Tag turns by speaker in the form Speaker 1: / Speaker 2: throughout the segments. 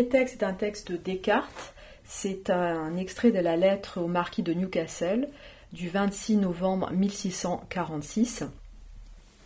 Speaker 1: premier texte est un texte de Descartes. C'est un extrait de la lettre au marquis de Newcastle du 26 novembre 1646.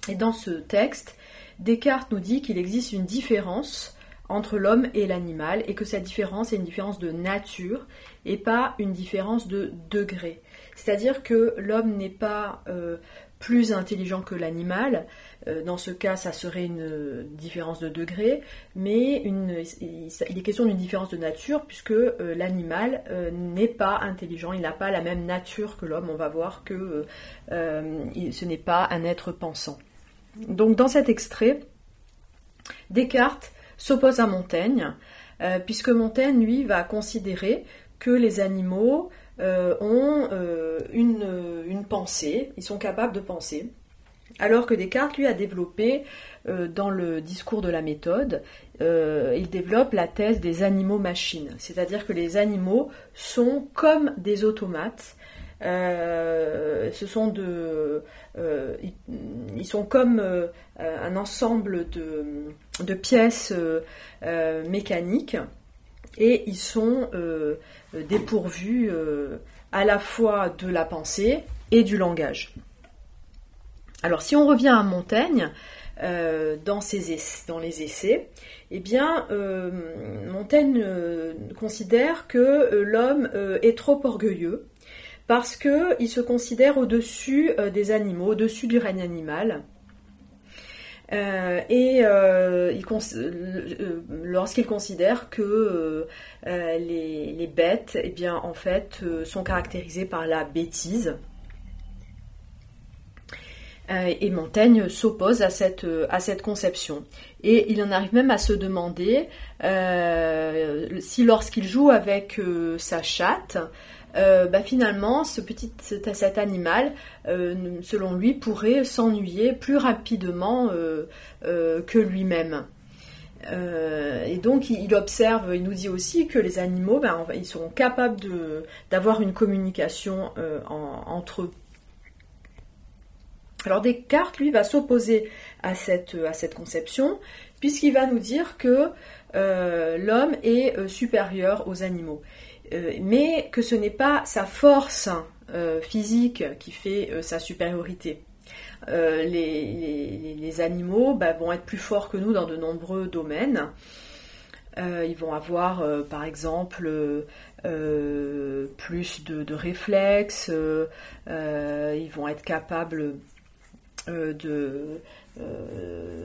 Speaker 1: Et dans ce texte, Descartes nous dit qu'il existe une différence entre l'homme et l'animal et que cette différence est une différence de nature et pas une différence de degré. C'est-à-dire que l'homme n'est pas euh, plus intelligent que l'animal. Euh, dans ce cas, ça serait une différence de degré, mais une, il est question d'une différence de nature puisque euh, l'animal n'est pas intelligent, il n'a pas la même nature que l'homme. On va voir que ce n'est pas un être pensant. Donc dans cet extrait, Descartes s'oppose à Montaigne, puisque Montaigne, lui, va considérer que les animaux euh, ont euh, une, pensée, ils sont capables de penser. Alors que Descartes, lui, a développé euh, dans le discours de la méthode, il développe la thèse des animaux-machines, c'est-à-dire que les animaux sont comme des automates. ce sont de, ils, sont comme un ensemble de, de pièces mécaniques et ils sont euh, dépourvu euh, à la fois de la pensée et du langage. Alors si on revient à Montaigne, euh, dans, ses dans, les essais, eh bien, Montaigne considère que l'homme est trop orgueilleux parce qu'il se considère au-dessus des animaux, au-dessus du règne animal. Euh, et euh, euh, lorsqu'il considère que les, bêtes, eh bien, en fait, sont caractérisées par la bêtise. Et Montaigne s'oppose à cette, à cette conception. Et il en arrive même à se demander si lorsqu'il joue avec sa chatte, euh, bah, finalement, ce petit, cet, animal, euh, selon lui, pourrait s'ennuyer plus rapidement euh, que lui-même. et donc, il, observe, il nous dit aussi que les animaux, ben, ils sont capables d'avoir une communication entre eux. Alors Descartes, lui, va s'opposer à cette, à cette conception, puisqu'il va nous dire que l'homme est supérieur aux animaux. Euh, mais que ce n'est pas sa force euh, physique qui fait euh, sa supériorité. Les, animaux bah, vont être plus forts que nous dans de nombreux domaines. ils vont avoir, par exemple, plus de, réflexes, ils vont être capables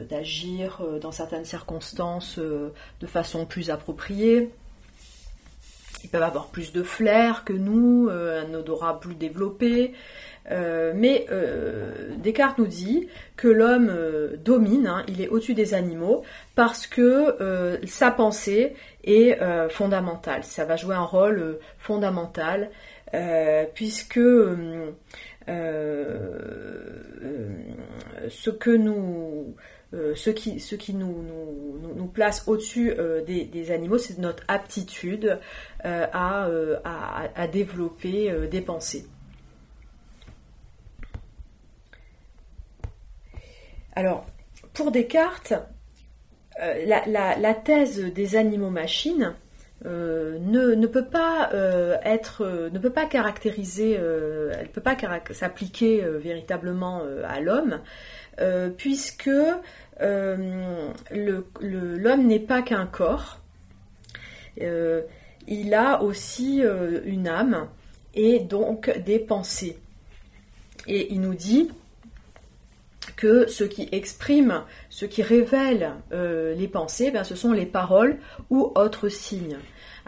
Speaker 1: d'agir dans certaines circonstances de façon plus appropriée. Ils peuvent avoir plus de flair que nous, euh, un odorat plus développé. Euh, mais euh, Descartes nous dit que l'homme domine, hein, il est au-dessus des animaux, parce que sa pensée est fondamentale. Ça va jouer un rôle fondamental, puisque ce que nous euh, ce qui, ce qui nous, place au-dessus euh, des, animaux, c'est notre aptitude euh, à, développer des pensées. Alors, pour Descartes, la, thèse des animaux-machines ne, ne, peut pas être, ne peut pas caractériser, elle peut pas s'appliquer véritablement à l'homme, puisque euh, l'homme n'est pas qu'un corps, euh, il a aussi euh, une âme et donc des pensées. Et il nous dit que ce qui exprime, ce qui révèle les pensées, ben, ce sont les paroles ou autres signes.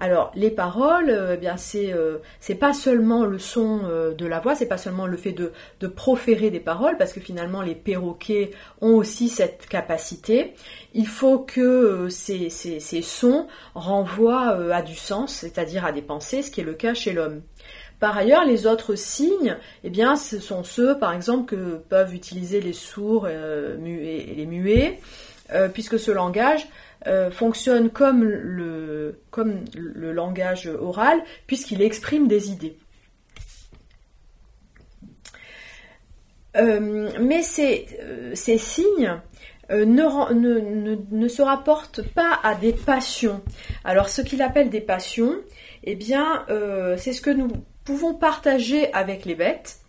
Speaker 1: Alors les paroles, euh, eh bien c'est euh, c'est pas seulement le son euh, de la voix, c'est pas seulement le fait de, proférer des paroles, parce que finalement les perroquets ont aussi cette capacité. Il faut que ces, ces, ces sons renvoient à du sens, c'est-à-dire à des pensées, ce qui est le cas chez l'homme. Par ailleurs, les autres signes, eh bien, ce sont ceux, par exemple, que peuvent utiliser les sourds et les muets, puisque ce langage euh, fonctionne comme le, comme le langage oral, puisqu'il exprime des idées. Euh, mais ces, euh, ces signes ne, se rapporte pas à des passions. Alors ce qu'il appelle des passions, eh bien, c'est ce que nous pouvons partager avec les bêtes.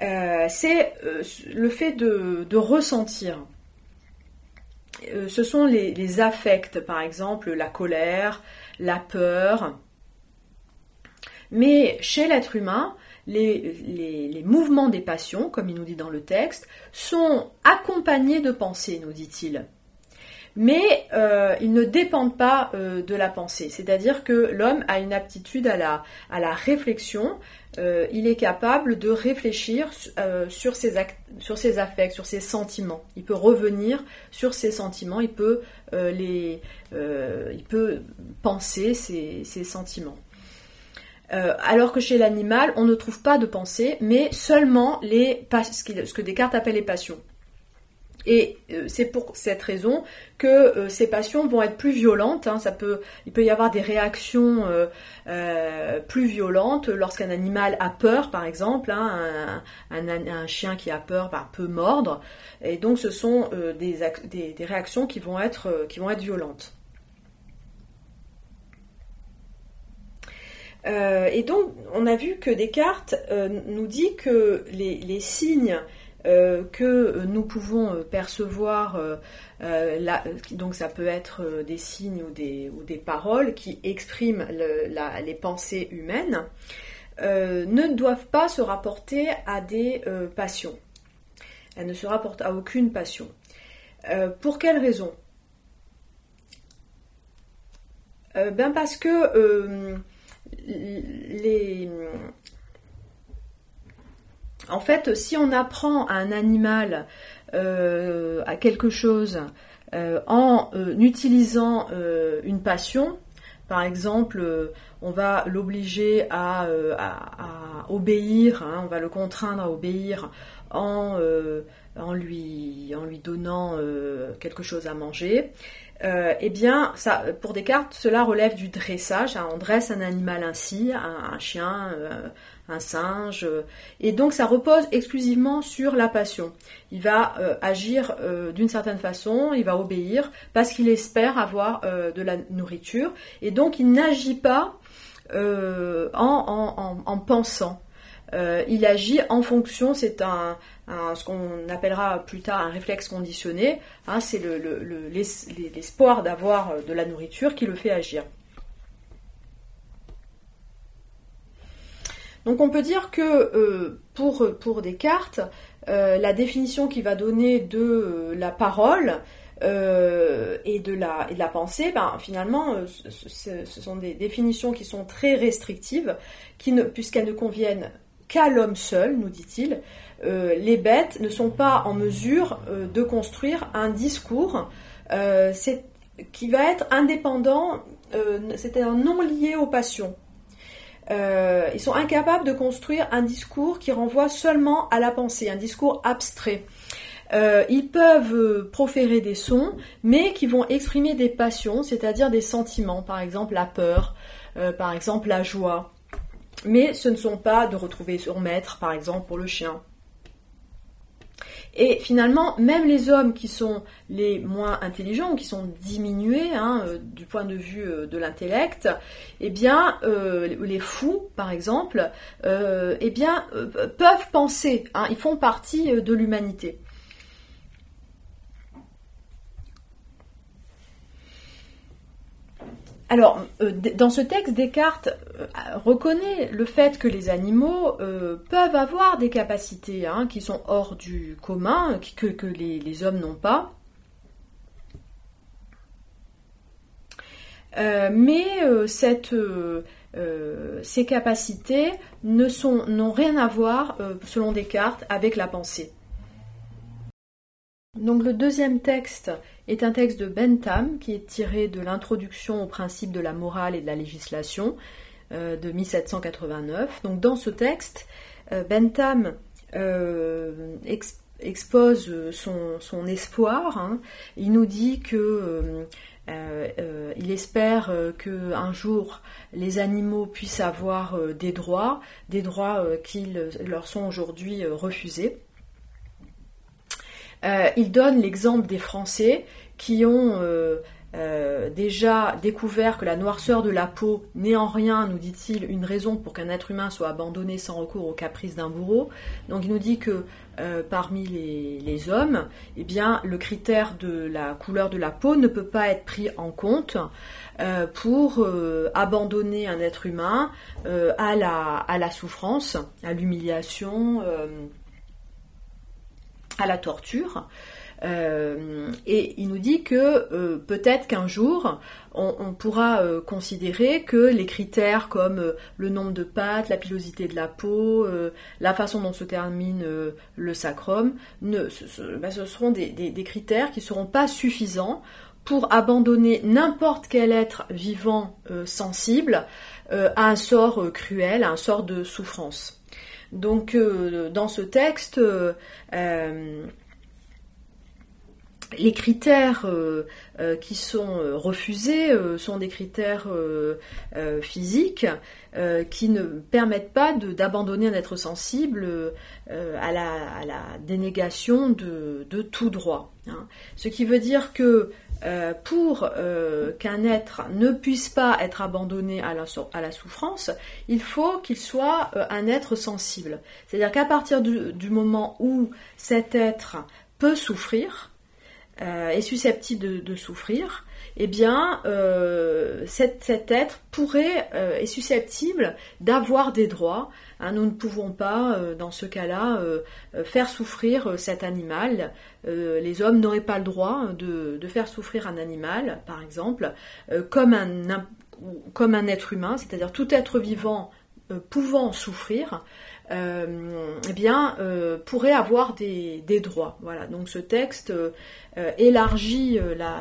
Speaker 1: c'est le fait de ressentir. Euh, ce sont les, affects, par exemple la colère, la peur. Mais chez l'être humain, les, mouvements des passions, comme il nous dit dans le texte, sont accompagnés de pensées, nous dit-il. Mais euh, ils ne dépendent pas euh, de la pensée. C'est-à-dire que l'homme a une aptitude à la, réflexion, euh, il est capable de réfléchir sur, ses sur ses affects, sur ses sentiments. Il peut revenir sur ses sentiments, il peut, penser ses, sentiments. alors que chez l'animal, on ne trouve pas de pensée, mais seulement ce que Descartes appelle les passions. Et euh, c'est pour cette raison que euh, ces passions vont être plus violentes. Hein. ça peut, il peut y avoir des réactions euh, plus violentes lorsqu'un animal a peur, par exemple. Hein. un, chien qui a peur bah, peut mordre. Et donc ce sont des, des, réactions qui vont être, violentes. et donc on a vu que Descartes nous dit que les signes euh, que nous pouvons euh, percevoir, euh, donc ça peut être des signes ou des, ou des paroles qui expriment les pensées humaines, ne doivent pas se rapporter à des passions. Elles ne se rapportent à aucune passion. pour quelle raison? Ben parce que les, en fait, si on apprend à un animal euh, à quelque chose euh, en euh, utilisant une passion, par exemple, on va l'obliger à, obéir, hein, on va le contraindre à obéir en, lui, donnant quelque chose à manger. eh bien, pour Descartes, cela relève du dressage. Hein. on dresse un animal ainsi, un, un chien, un singe. Euh, et donc ça repose exclusivement sur la passion. Il va euh, agir euh, d'une certaine façon, il va obéir parce qu'il espère avoir de la nourriture. Et donc il n'agit pas en, pensant. il agit en fonction, c'est un, ce qu'on appellera plus tard un réflexe conditionné, hein, c'est l'espoir d'avoir de la nourriture qui le fait agir. Donc on peut dire que euh, pour, Descartes, euh, la définition qu'il va donner de euh, la parole et, de la, pensée, ben, finalement, ce, sont des définitions qui sont très restrictives, puisqu'elles ne conviennent qu'à l'homme seul, nous dit-il. les bêtes ne sont pas en mesure de construire un discours qui va être indépendant, c'est-à-dire non lié aux passions. Euh, ils sont incapables de construire un discours qui renvoie seulement à la pensée, un discours abstrait. Euh, ils peuvent euh, proférer des sons, mais qui vont exprimer des passions, c'est-à-dire des sentiments, par exemple la peur, par exemple la joie. Mais ce ne sont pas de retrouver son maître, par exemple pour le chien. Et finalement, même les hommes qui sont les moins intelligents, qui sont diminués hein, euh, du point de vue euh, de l'intellect, eh bien, euh, les fous, par exemple, eh peuvent penser. Hein, ils font partie de l'humanité. Alors, euh, dans ce texte, Descartes euh, reconnaît le fait que les animaux euh, peuvent avoir des capacités hein, qui sont hors du commun, que, les, hommes n'ont pas. mais ces capacités n'ont rien à voir, selon Descartes, avec la pensée. Donc le deuxième texte est un texte de Bentham qui est tiré de l'introduction au principe de la morale et de la législation euh, de 1789. Donc dans ce texte, euh, Bentham euh, expose son, espoir. Hein. Il nous dit que il espère que un jour les animaux puissent avoir des droits, des droits qui leur sont aujourd'hui refusés. Il donne l'exemple des Français qui ont euh, déjà découvert que la noirceur de la peau n'est en rien, nous dit-il, une raison pour qu'un être humain soit abandonné sans recours aux caprices d'un bourreau. Donc il nous dit que euh, parmi les, hommes, eh bien, le critère de la couleur de la peau ne peut pas être pris en compte euh, pour abandonner un être humain à la souffrance, à l'humiliation, à la torture. Euh, et il nous dit que euh, peut-être qu'un jour, on, pourra euh, considérer que les critères comme le nombre de pattes, la pilosité de la peau, la façon dont se termine le sacrum, ne, ce, ben, seront des, des, critères qui ne seront pas suffisants pour abandonner n'importe quel être vivant sensible à un sort cruel, à un sort de souffrance. Donc dans ce texte, les critères euh, euh, qui sont euh, refusés sont des critères physiques qui ne permettent pas d'abandonner un être sensible à la, dénégation de, tout droit. Hein. Ce qui veut dire que pour qu'un être ne puisse pas être abandonné à la, souffrance, il faut qu'il soit un être sensible. C'est-à-dire qu'à partir du, moment où cet être peut souffrir, euh, est susceptible de, souffrir, eh bien, euh, cet, être pourrait, euh, est susceptible d'avoir des droits. Hein, nous ne pouvons pas, dans ce cas-là, faire souffrir cet animal. les hommes n'auraient pas le droit de, de, faire souffrir un animal, par exemple, comme, un, être humain, c'est-à-dire tout être vivant pouvant souffrir, euh, eh bien, euh, pourrait avoir des, droits. Voilà. Donc ce texte euh, élargit la,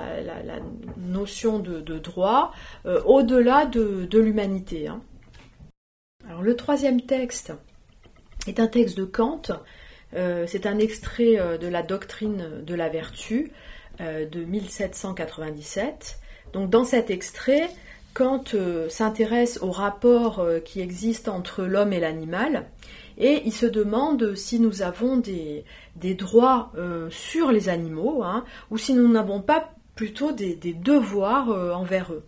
Speaker 1: notion de, droit au-delà de, l'humanité. Hein. Alors le troisième texte est un texte de Kant. C'est un extrait de la doctrine de la vertu de 1797. Donc dans cet extrait, Kant s'intéresse au rapport qui existe entre l'homme et l'animal et il se demande si nous avons des, droits euh, sur les animaux, hein, ou si nous n'avons pas plutôt des, devoirs euh, envers eux.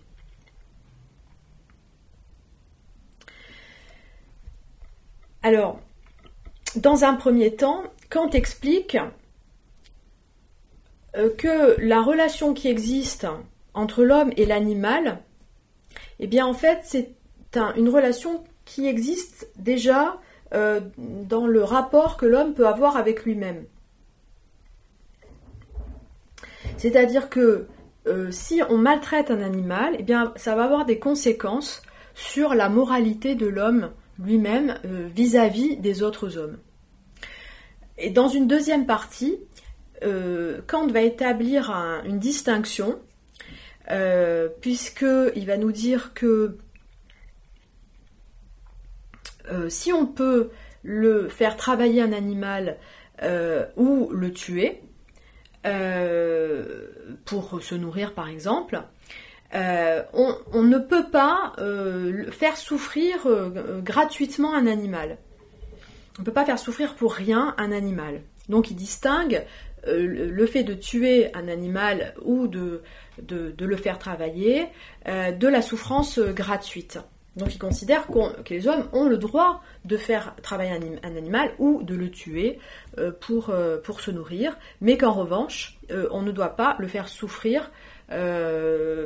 Speaker 1: Alors, dans un premier temps, Kant explique euh, que la relation qui existe entre l'homme et l'animal, eh bien en fait c'est une relation qui existe déjà euh, dans le rapport que l'homme peut avoir avec lui-même. C'est-à-dire que euh, si on maltraite un animal, eh bien, ça va avoir des conséquences sur la moralité de l'homme lui-même euh, vis-à-vis des autres hommes. Et dans une deuxième partie, Kant va établir une distinction, puisqu'il va nous dire que euh, si on peut le faire travailler un animal euh, ou le tuer euh, pour se nourrir par exemple, on, ne peut pas faire souffrir gratuitement un animal. On ne peut pas faire souffrir pour rien un animal. Donc il distingue le fait de tuer un animal ou de le faire travailler de la souffrance gratuite. Donc il considère que les hommes ont le droit de faire travailler un, animal ou de le tuer euh, pour, euh, se nourrir, mais qu'en revanche, euh, on ne doit pas le faire souffrir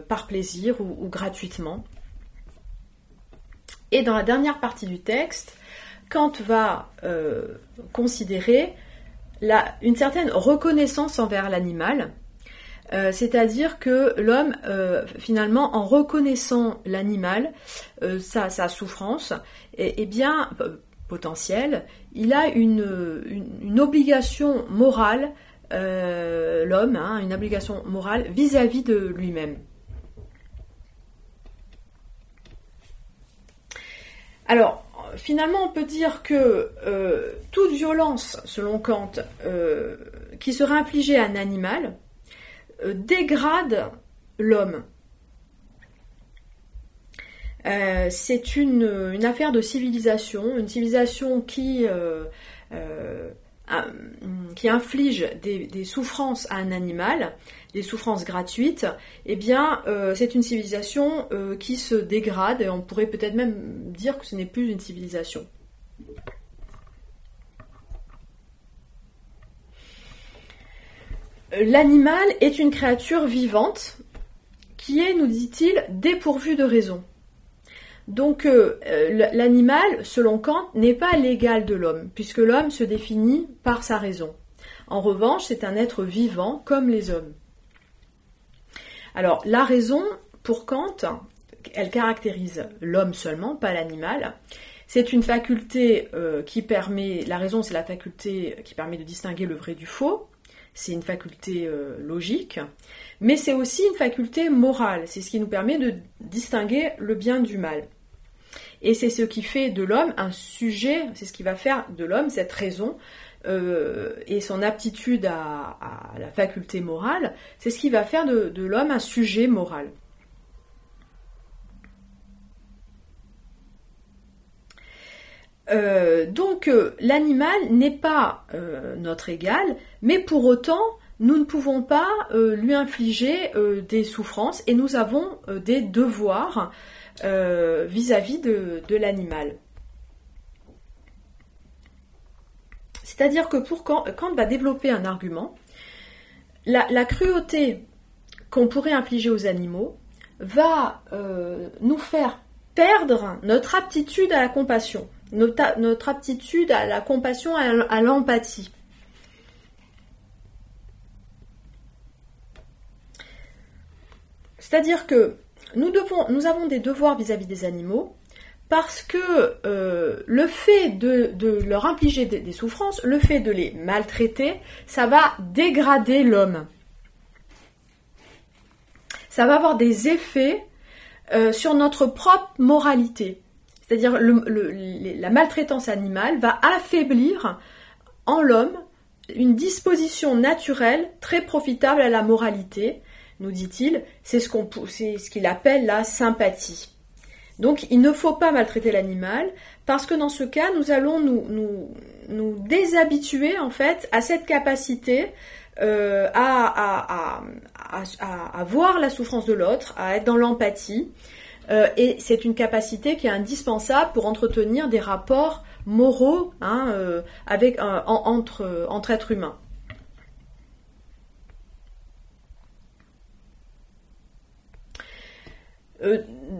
Speaker 1: par plaisir ou, gratuitement. Et dans la dernière partie du texte, Kant va considérer une certaine reconnaissance envers l'animal, euh, c'est-à-dire que l'homme, euh, finalement, en reconnaissant l'animal, euh, sa, souffrance, est, bien potentielle, il a une, obligation morale, l'homme, hein, une obligation morale vis-à-vis de lui-même. Alors, finalement, on peut dire que toute violence, selon Kant, qui serait infligée à un animal, dégrade l'homme. Euh, c'est une, affaire de civilisation, une civilisation qui, euh, qui inflige des, souffrances à un animal, des souffrances gratuites, eh bien, c'est une civilisation qui se dégrade, et on pourrait peut-être même dire que ce n'est plus une civilisation. L'animal est une créature vivante qui est, nous dit-il, dépourvue de raison. Donc euh, euh, l'animal, selon Kant, n'est pas l'égal de l'homme, puisque l'homme se définit par sa raison. En revanche, c'est un être vivant comme les hommes. Alors la raison, pour Kant, elle caractérise l'homme seulement, pas l'animal. C'est une faculté euh, qui permet, la raison c'est la faculté qui permet de distinguer le vrai du faux, c'est une faculté euh, logique, mais c'est aussi une faculté morale, c'est ce qui nous permet de distinguer le bien du mal. Et c'est ce qui fait de l'homme un sujet, c'est ce qui va faire de l'homme cette raison euh, et son aptitude à, la faculté morale, c'est ce qui va faire de, de l'homme un sujet moral. Euh, donc euh, l'animal n'est pas euh, notre égal, mais pour autant nous ne pouvons pas lui infliger des souffrances et nous avons des devoirs vis-à-vis de, l'animal. C'est-à-dire que pour quand, Kant va développer un argument, la cruauté qu'on pourrait infliger aux animaux va nous faire perdre notre aptitude à la compassion notre, aptitude à la compassion, à l'empathie. C'est-à-dire que nous, avons des devoirs vis-à-vis des animaux parce que euh, le fait de, leur infliger des, souffrances, le fait de les maltraiter, ça va dégrader l'homme. Ça va avoir des effets euh, sur notre propre moralité. C'est-à-dire la maltraitance animale va affaiblir en l'homme une disposition naturelle très profitable à la moralité, nous dit-il, c'est ce qu'il appelle la sympathie. Donc il ne faut pas maltraiter l'animal parce que dans ce cas nous allons nous déshabituer en fait à cette capacité euh, à, voir la souffrance de l'autre, à être dans l'empathie euh, et c'est une capacité qui est indispensable pour entretenir des rapports moraux hein, euh, avec, entre, entre êtres humains.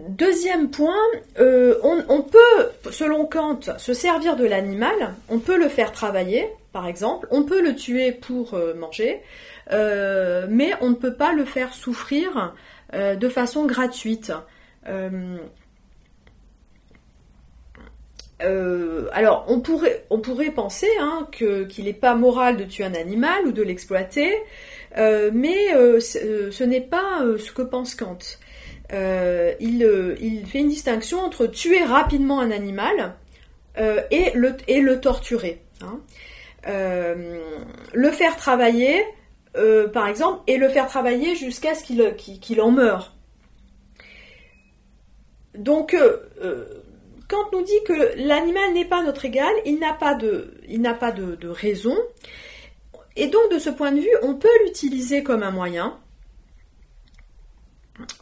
Speaker 1: Deuxième point, on, peut, selon Kant, se servir de l'animal, on peut le faire travailler, par exemple, on peut le tuer pour manger, mais on ne peut pas le faire souffrir de façon gratuite. Euh, euh, alors, on pourrait, penser hein, qu'il n'est pas moral de tuer un animal ou de l'exploiter, euh, mais ce, n'est pas ce que pense Kant. Il, fait une distinction entre tuer rapidement un animal et, le, et le torturer. Hein. Le faire travailler, par exemple, et le faire travailler jusqu'à ce qu'il en meure. Donc, euh, euh, nous dit que l'animal n'est pas notre égal, il n'a pas, de, il pas de, raison. Et donc, de ce point de vue, on peut l'utiliser comme un moyen.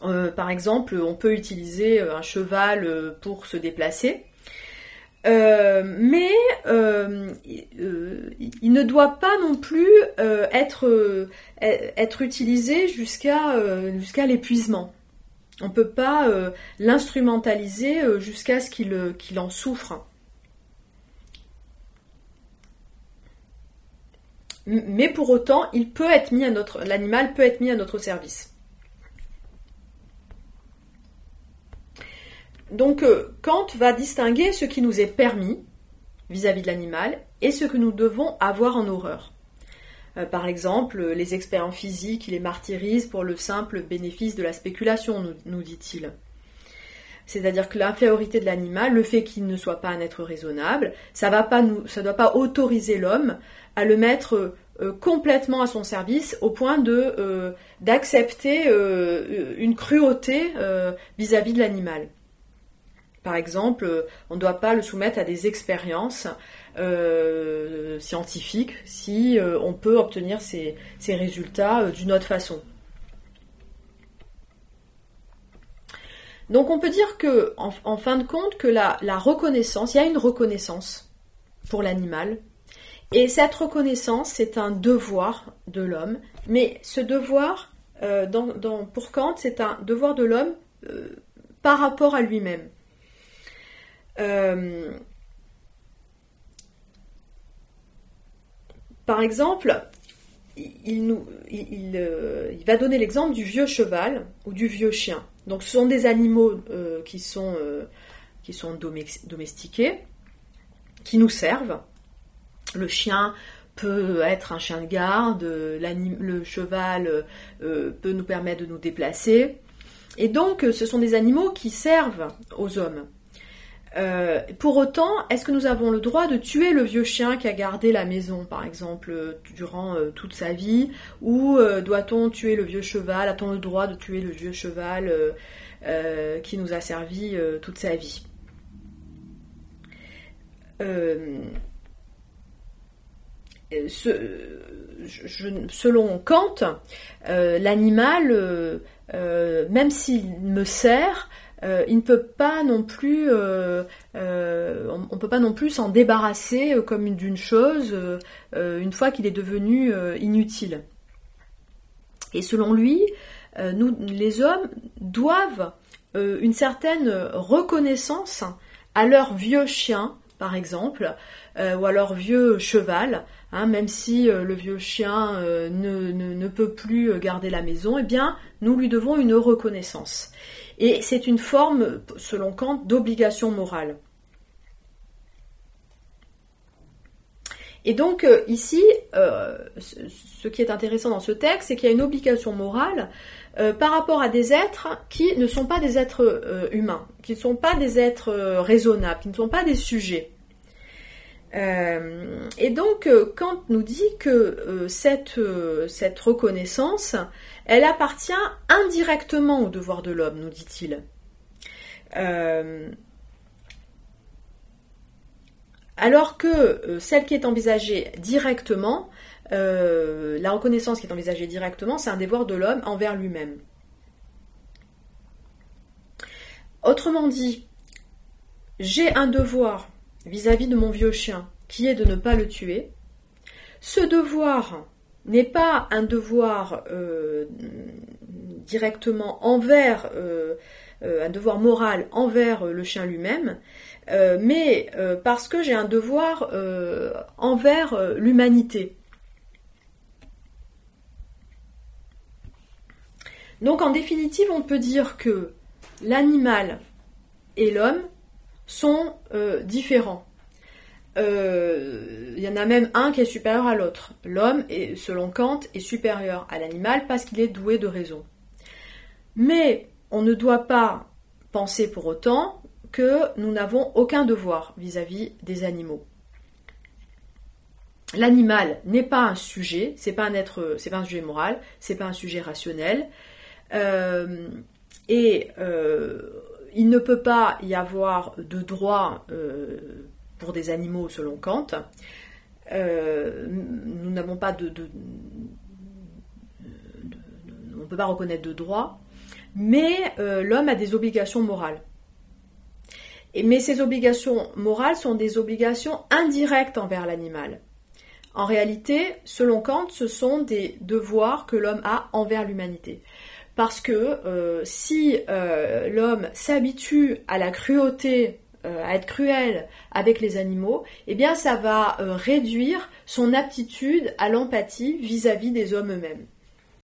Speaker 1: Euh, par exemple, on peut utiliser un cheval pour se déplacer. mais il ne doit pas non plus être, être utilisé jusqu'à jusqu'à l'épuisement. On ne peut pas euh, l'instrumentaliser euh, jusqu'à ce euh, qu'il en souffre. Mais pour autant, il peut être mis à notre, l'animal peut être mis à notre service. Donc Kant va distinguer ce qui nous est permis vis à -vis de l'animal et ce que nous devons avoir en horreur. Euh, par exemple, les experts en physique, les martyrisent pour le simple bénéfice de la spéculation, nous, dit-il. C'est-à-dire que l'infériorité de l'animal, le fait qu'il ne soit pas un être raisonnable, ça ne doit pas autoriser l'homme à le mettre euh, complètement à son service au point euh, d'accepter une cruauté vis-à-vis de l'animal. Par exemple, on ne doit pas le soumettre à des expériences scientifiques si on peut obtenir ces, résultats d'une autre façon. Donc on peut dire que, en, fin de compte, que la, reconnaissance, il y a une reconnaissance pour l'animal, et cette reconnaissance, c'est un devoir de l'homme, mais ce devoir, euh, pour Kant, c'est un devoir de l'homme euh, par rapport à lui-même. Euh, par exemple, il, nous, il, va donner l'exemple du vieux cheval ou du vieux chien. Donc ce sont des animaux qui sont, qui sont domestiqués, qui nous servent. Le chien peut être un chien de garde, le cheval peut nous permettre de nous déplacer. Et donc, euh, ce sont des animaux qui servent aux hommes. Euh, pour autant, est-ce que nous avons le droit de tuer le vieux chien qui a gardé la maison, par exemple, euh, durant toute sa vie Ou doit-on tuer le vieux cheval A-t-on le droit de tuer le vieux cheval qui nous a servi toute sa vie selon Kant, l'animal euh, même s'il me sert, euh, il ne peut pas non plus, euh, on, peut pas non plus s'en débarrasser comme d'une chose une fois qu'il est devenu inutile. Et selon lui, les hommes doivent une certaine reconnaissance à leur vieux chien, par exemple, ou à leur vieux cheval, Hein, même si euh, le vieux chien euh, ne, peut plus garder la maison, eh bien, nous lui devons une reconnaissance. Et c'est une forme, selon Kant, d'obligation morale. Et donc euh, ici, ce qui est intéressant dans ce texte, c'est qu'il y a une obligation morale par rapport à des êtres qui ne sont pas des êtres humains, qui ne sont pas des êtres raisonnables, qui ne sont pas des sujets. Euh, et donc, euh, Kant nous dit que euh, cette, cette reconnaissance, elle appartient indirectement au devoir de l'homme, nous dit-il. alors que celle qui est envisagée directement, la reconnaissance qui est envisagée directement, c'est un devoir de l'homme envers lui-même. Autrement dit, j'ai un devoir vis-à-vis de mon vieux chien, qui est de ne pas le tuer. Ce devoir n'est pas un devoir euh, directement envers, euh, euh, un devoir moral envers le chien lui-même, mais parce que j'ai un devoir envers l'humanité. Donc en définitive, on peut dire que l'animal et l'homme sont euh, différents. Euh, il y en a même un qui est supérieur à l'autre. L'homme, selon Kant, est supérieur à l'animal parce qu'il est doué de raison. Mais on ne doit pas penser pour autant que nous n'avons aucun devoir vis-à-vis des animaux. L'animal n'est pas un sujet, c'est pas un être, c'est pas un sujet moral, c'est pas un sujet rationnel, euh, et il ne peut pas y avoir de droit euh, pour des animaux selon Kant. Euh, nous n'avons pas de, on ne peut pas reconnaître de droit, mais euh, l'homme a des obligations morales. Mais ces obligations morales sont des obligations indirectes envers l'animal. En réalité, selon Kant, ce sont des devoirs que l'homme a envers l'humanité parce que euh, si euh, l'homme s'habitue à la cruauté, euh, à être cruel avec les animaux, eh bien ça va réduire son aptitude à l'empathie vis-à-vis des hommes eux-mêmes.